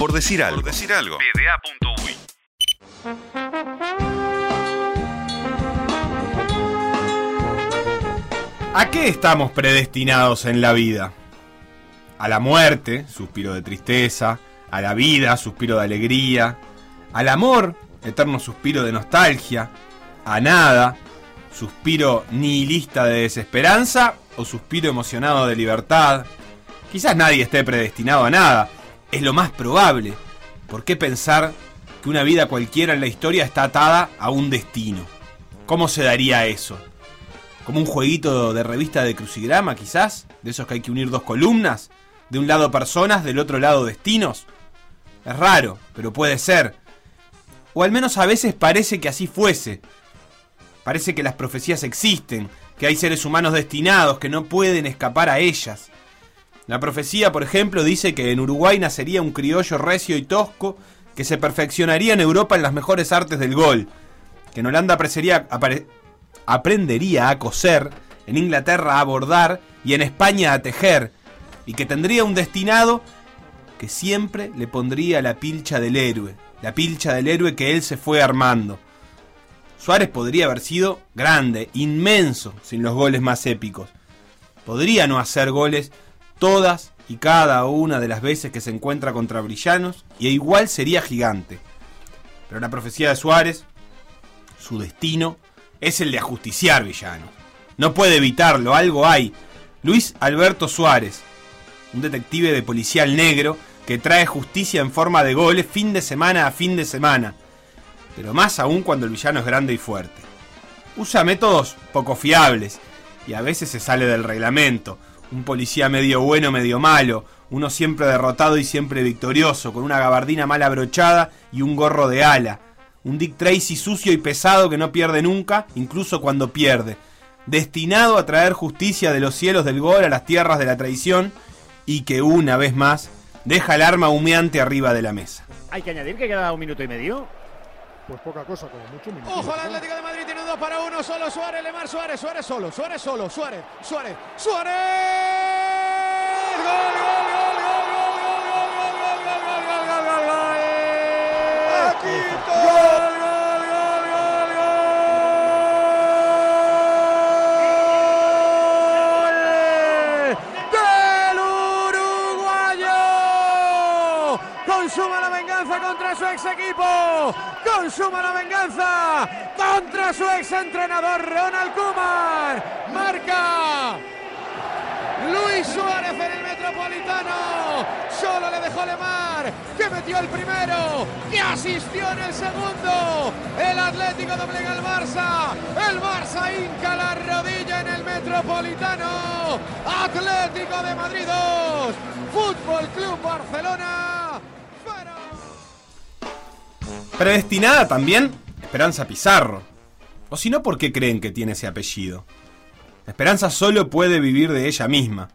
Por decir algo. Por decir algo. ¿A qué estamos predestinados en la vida? A la muerte, suspiro de tristeza, a la vida, suspiro de alegría, al amor, eterno suspiro de nostalgia, a nada, suspiro nihilista de desesperanza o suspiro emocionado de libertad. Quizás nadie esté predestinado a nada, es lo más probable. ¿Por qué pensar que una vida cualquiera en la historia está atada a un destino? ¿Cómo se daría eso? ¿Como un jueguito de revista de crucigrama quizás? ¿De esos que hay que unir dos columnas? ¿De un lado personas, del otro lado destinos? Es raro, pero puede ser. O al menos a veces parece que así fuese. Parece que las profecías existen, que hay seres humanos destinados que no pueden escapar a ellas. La profecía, por ejemplo, dice que en Uruguay nacería un criollo recio y tosco que se perfeccionaría en Europa en las mejores artes del gol, que en Holanda aprendería a coser, en Inglaterra a bordar y en España a tejer, y que tendría un destinado que siempre le pondría la pilcha del héroe, la pilcha del héroe que él se fue armando. Suárez podría haber sido grande, inmenso, sin los goles más épicos. Podría no hacer goles todas y cada una de las veces que se encuentra contra Brillanos y igual sería gigante. Pero la profecía de Suárez, su destino, es el de ajusticiar Villanos. No puede evitarlo, algo hay. Luis Alberto Suárez, un detective de policial negro que trae justicia en forma de goles fin de semana a fin de semana pero más aún cuando el villano es grande y fuerte. Usa métodos poco fiables y a veces se sale del reglamento. Un policía medio bueno, medio malo, uno siempre derrotado y siempre victorioso, con una gabardina mal abrochada y un gorro de ala. Un Dick Tracy sucio y pesado que no pierde nunca, incluso cuando pierde. Destinado a traer justicia de los cielos del gol a las tierras de la traición y que una vez más deja el arma humeante arriba de la mesa. Hay que añadir que queda un minuto y medio pues poca cosa, como mucho minutos. Ojo al Atlético de Madrid, tiene un 2 para 1, solo Suárez, Lemar Suárez, Suárez solo, Suárez solo, Suárez, Suárez, Suárez. Gol, gol, consuma la venganza contra su ex entrenador Ronald Kumar. Marca Luis Suárez en el Metropolitano. Solo le dejó Lemar, que metió el primero, que asistió en el segundo. El Atlético doblega al Barça. El Barça hinca la rodilla en el Metropolitano. Atlético de Madrid 2. Fútbol Club Barcelona. Predestinada también Esperanza Pizarro. O si no, ¿por qué creen que tiene ese apellido? Esperanza solo puede vivir de ella misma.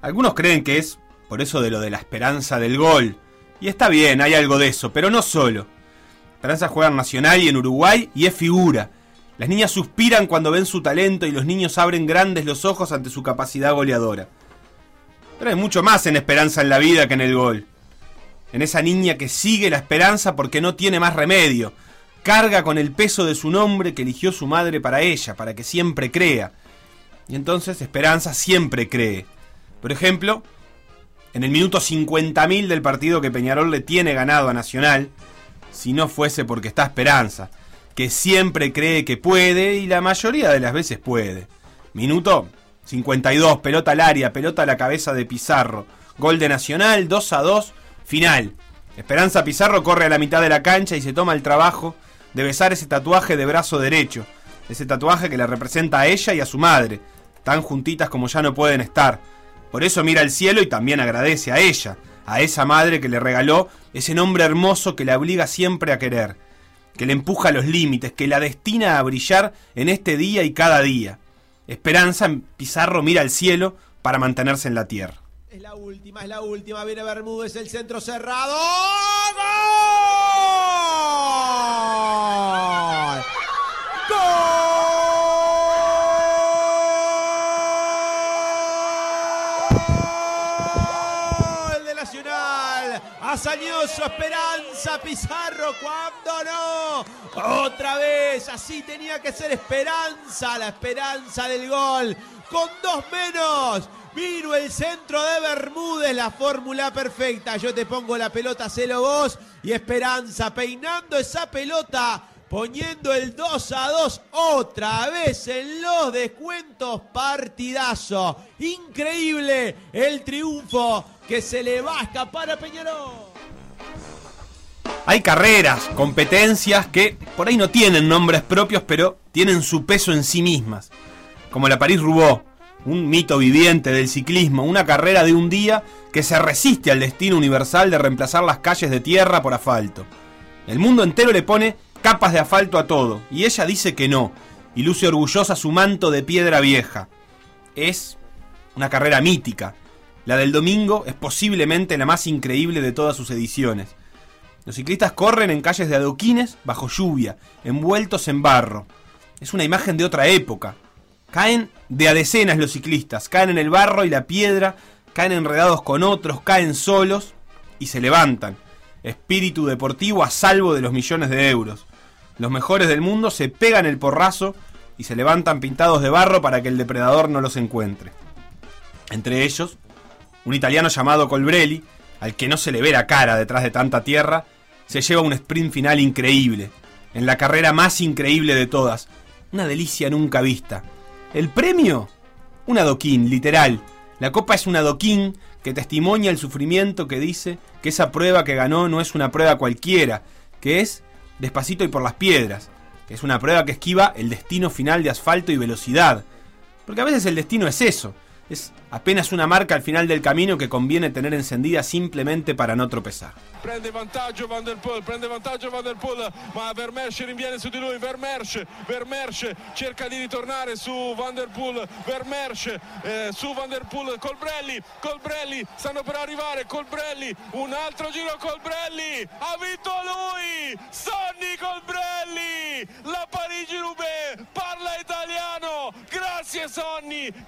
Algunos creen que es por eso de lo de la esperanza del gol. Y está bien, hay algo de eso, pero no solo. Esperanza juega en Nacional y en Uruguay y es figura. Las niñas suspiran cuando ven su talento y los niños abren grandes los ojos ante su capacidad goleadora. Pero hay mucho más en esperanza en la vida que en el gol en esa niña que sigue la esperanza porque no tiene más remedio. Carga con el peso de su nombre que eligió su madre para ella, para que siempre crea. Y entonces Esperanza siempre cree. Por ejemplo, en el minuto 50.000 del partido que Peñarol le tiene ganado a Nacional, si no fuese porque está Esperanza, que siempre cree que puede y la mayoría de las veces puede. Minuto 52, pelota al área, pelota a la cabeza de Pizarro. Gol de Nacional, 2 a 2 Final. Esperanza Pizarro corre a la mitad de la cancha y se toma el trabajo de besar ese tatuaje de brazo derecho. Ese tatuaje que le representa a ella y a su madre, tan juntitas como ya no pueden estar. Por eso mira al cielo y también agradece a ella, a esa madre que le regaló ese nombre hermoso que la obliga siempre a querer, que le empuja a los límites, que la destina a brillar en este día y cada día. Esperanza Pizarro mira al cielo para mantenerse en la tierra. Es la última, es la última. Viene Bermúdez, el centro cerrado. ¡Gol! ¡Gol! de Nacional. final. Hazañoso, Esperanza, Pizarro, cuando no. Otra vez, así tenía que ser Esperanza, la esperanza del gol. Con dos menos. Vino el centro de Bermúdez, la fórmula perfecta. Yo te pongo la pelota, celo vos. Y Esperanza peinando esa pelota poniendo el 2 a 2 otra vez en los descuentos. Partidazo. Increíble el triunfo que se le va a escapar a Peñarol. Hay carreras, competencias que por ahí no tienen nombres propios, pero tienen su peso en sí mismas. Como la París-Roubaix, un mito viviente del ciclismo, una carrera de un día que se resiste al destino universal de reemplazar las calles de tierra por asfalto. El mundo entero le pone capas de asfalto a todo, y ella dice que no, y luce orgullosa su manto de piedra vieja. Es una carrera mítica. La del domingo es posiblemente la más increíble de todas sus ediciones. Los ciclistas corren en calles de adoquines bajo lluvia, envueltos en barro. Es una imagen de otra época. Caen de a decenas los ciclistas, caen en el barro y la piedra, caen enredados con otros, caen solos y se levantan. Espíritu deportivo a salvo de los millones de euros. Los mejores del mundo se pegan el porrazo y se levantan pintados de barro para que el depredador no los encuentre. Entre ellos, un italiano llamado Colbrelli, al que no se le ve la cara detrás de tanta tierra, se lleva un sprint final increíble, en la carrera más increíble de todas, una delicia nunca vista. El premio, un adoquín, literal. La copa es un adoquín que testimonia el sufrimiento que dice que esa prueba que ganó no es una prueba cualquiera, que es despacito y por las piedras. Es una prueba que esquiva el destino final de asfalto y velocidad. Porque a veces el destino es eso. Es apenas una marca al final del camino que conviene tener encendida simplemente para no tropezar. prende vantaggio Van der Poel, prende vantaggio Van der Poel, ma Vermersch rinviene su di lui, Vermersch, Vermersch cerca di ritornare su Van der Poel, Vermersch eh, su Van der Poel, Colbrelli, Colbrelli, stanno per arrivare, Colbrelli, un altro giro Colbrelli, ha vinto lui, Sonny Colbrelli, la Parigi-Roubaix, parla italiano, grazie Sonny,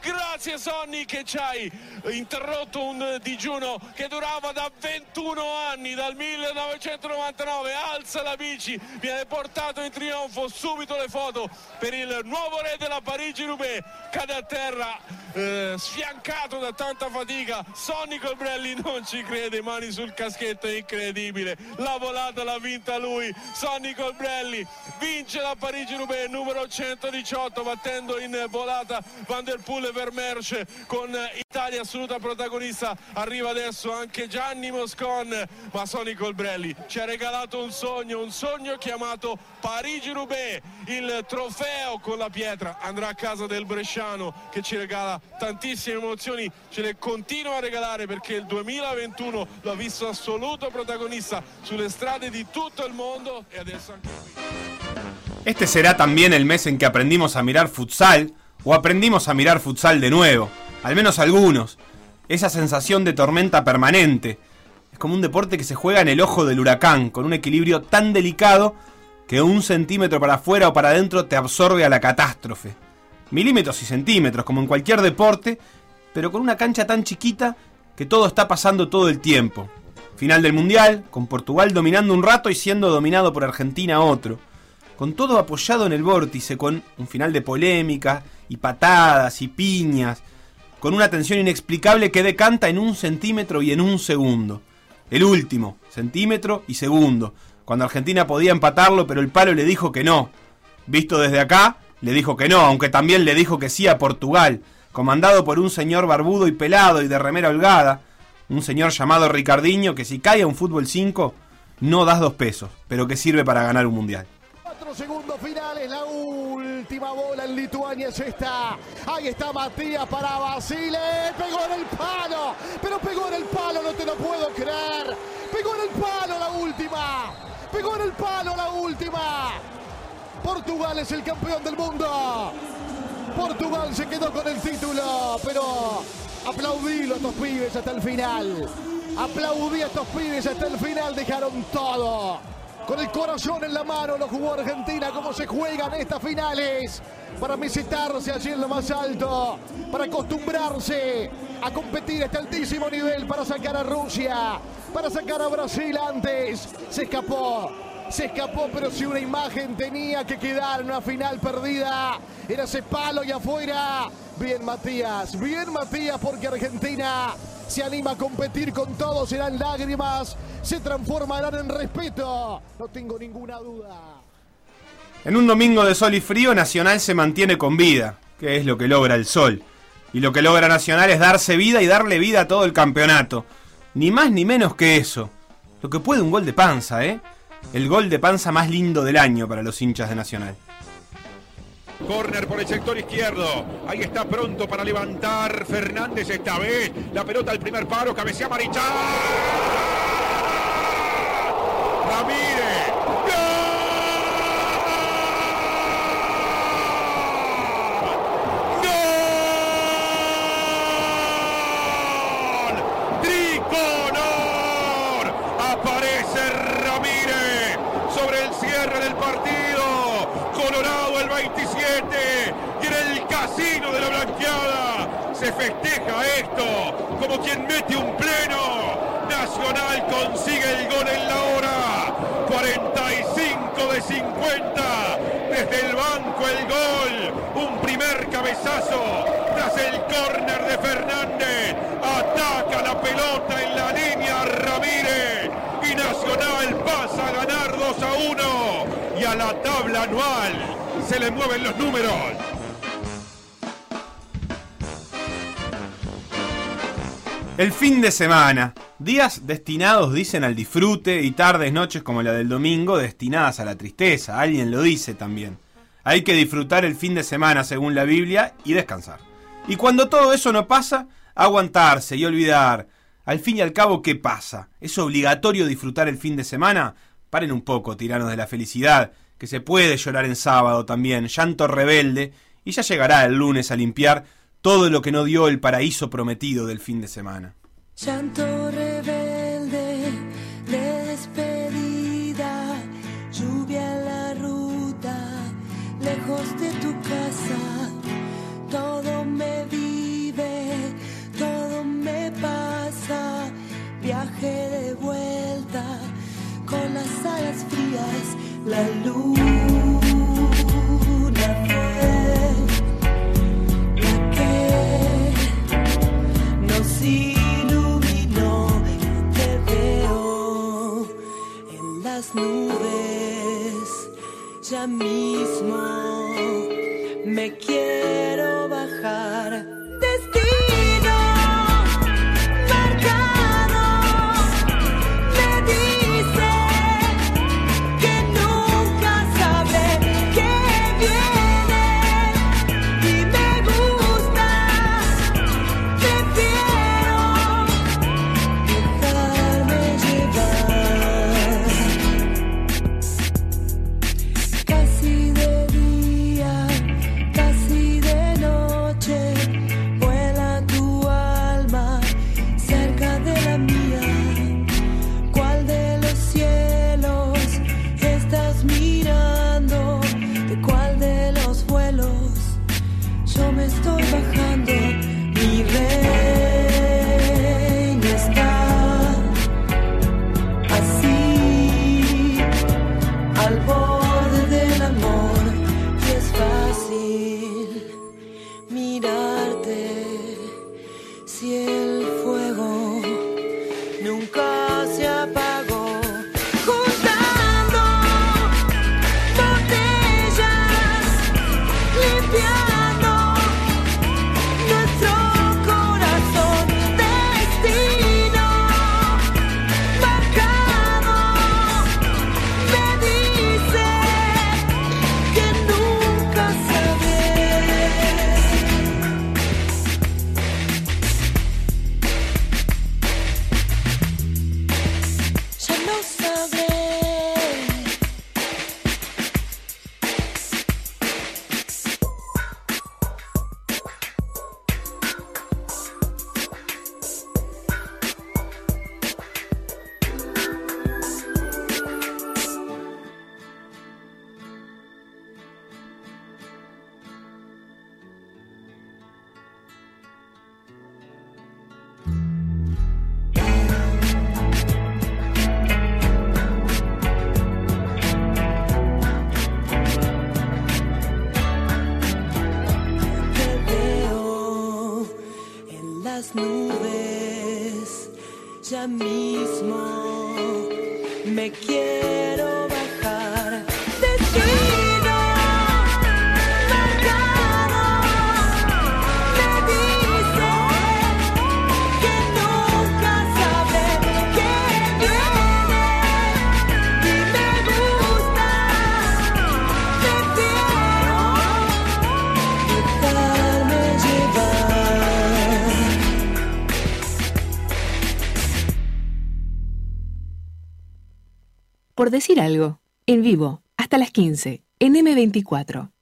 grazie Sonny che ci hai interrotto un digiuno che durava da 21 anni, dal 1999, alza la bici, viene portato in trionfo, subito le foto per il nuovo re della Parigi-Roubaix, cade a terra, eh, sfiancato da tanta fatica, Sonny Colbrelli non ci crede, mani sul caschetto, è incredibile, la volata l'ha vinta lui, Sonny Colbrelli. Vince la Parigi-Roubaix numero 118 battendo in volata Van der Poel e Vermersch con Italia assoluta protagonista, arriva adesso anche Gianni Moscon, ma Sonny Colbrelli ci ha regalato un sogno, un sogno chiamato Parigi-Roubaix, il trofeo con la pietra andrà a casa del Bresciano che ci regala tantissime emozioni, ce le continua a regalare perché il 2021 l'ha visto assoluto protagonista sulle strade di tutto il mondo e adesso anche qui. Este será también el mes en que aprendimos a mirar futsal o aprendimos a mirar futsal de nuevo, al menos algunos. Esa sensación de tormenta permanente. Es como un deporte que se juega en el ojo del huracán, con un equilibrio tan delicado que un centímetro para afuera o para adentro te absorbe a la catástrofe. Milímetros y centímetros, como en cualquier deporte, pero con una cancha tan chiquita que todo está pasando todo el tiempo. Final del Mundial, con Portugal dominando un rato y siendo dominado por Argentina otro. Con todo apoyado en el vórtice, con un final de polémica y patadas y piñas, con una tensión inexplicable que decanta en un centímetro y en un segundo. El último, centímetro y segundo, cuando Argentina podía empatarlo, pero el palo le dijo que no. Visto desde acá, le dijo que no, aunque también le dijo que sí a Portugal, comandado por un señor barbudo y pelado y de remera holgada, un señor llamado Ricardinho que si cae a un fútbol 5, no das dos pesos, pero que sirve para ganar un mundial. Cuatro segundos finales, la última bola en Lituania es esta. Ahí está Matías para Basile. Pegó en el palo, pero pegó en el palo, no te lo puedo creer. Pegó en el palo la última. Pegó en el palo la última. Portugal es el campeón del mundo. Portugal se quedó con el título, pero aplaudílo a estos pibes hasta el final. Aplaudí a estos pibes hasta el final, dejaron todo. Con el corazón en la mano lo jugó Argentina, como se juegan estas finales. para mesetarse allí en lo más alto, para acostumbrarse a competir a este altísimo nivel, para sacar a Rusia, para sacar a Brasil antes. Se escapó, se escapó, pero si una imagen tenía que quedar en una final perdida, era ese palo y afuera. Bien Matías, bien Matías, porque Argentina se anima a competir con todos, serán lágrimas, se transformarán en respeto, no tengo ninguna duda. En un domingo de sol y frío, Nacional se mantiene con vida, que es lo que logra el sol. Y lo que logra Nacional es darse vida y darle vida a todo el campeonato. Ni más ni menos que eso. Lo que puede un gol de panza, ¿eh? El gol de panza más lindo del año para los hinchas de Nacional. Corner por el sector izquierdo. Ahí está pronto para levantar Fernández esta vez. La pelota al primer paro. Cabecea Marichal. Ramírez. ¡Gol! ¡Tricolor! Aparece Ramírez sobre el cierre del partido. Colorado 27 y en el casino de la blanqueada se festeja esto como quien mete un pleno. Nacional consigue el gol en la hora. 45 de 50. Desde el banco el gol. Un primer cabezazo tras el córner de Fernández. Ataca la pelota en la línea Ramírez. Y Nacional pasa a ganar 2 a 1. Y a la tabla anual se le mueven los números. El fin de semana. Días destinados, dicen, al disfrute y tardes, noches como la del domingo, destinadas a la tristeza. Alguien lo dice también. Hay que disfrutar el fin de semana según la Biblia y descansar. Y cuando todo eso no pasa, aguantarse y olvidar. Al fin y al cabo, ¿qué pasa? ¿Es obligatorio disfrutar el fin de semana? Paren un poco, tiranos de la felicidad, que se puede llorar en sábado también, llanto rebelde, y ya llegará el lunes a limpiar todo lo que no dio el paraíso prometido del fin de semana. Llanto rebelde de despedida, lluvia la ruta, lejos de tu casa, todo me la luna fue la que nos iluminó. Y te veo en las nubes ya mismo meet up. Por decir algo, en vivo, hasta las 15, en M24.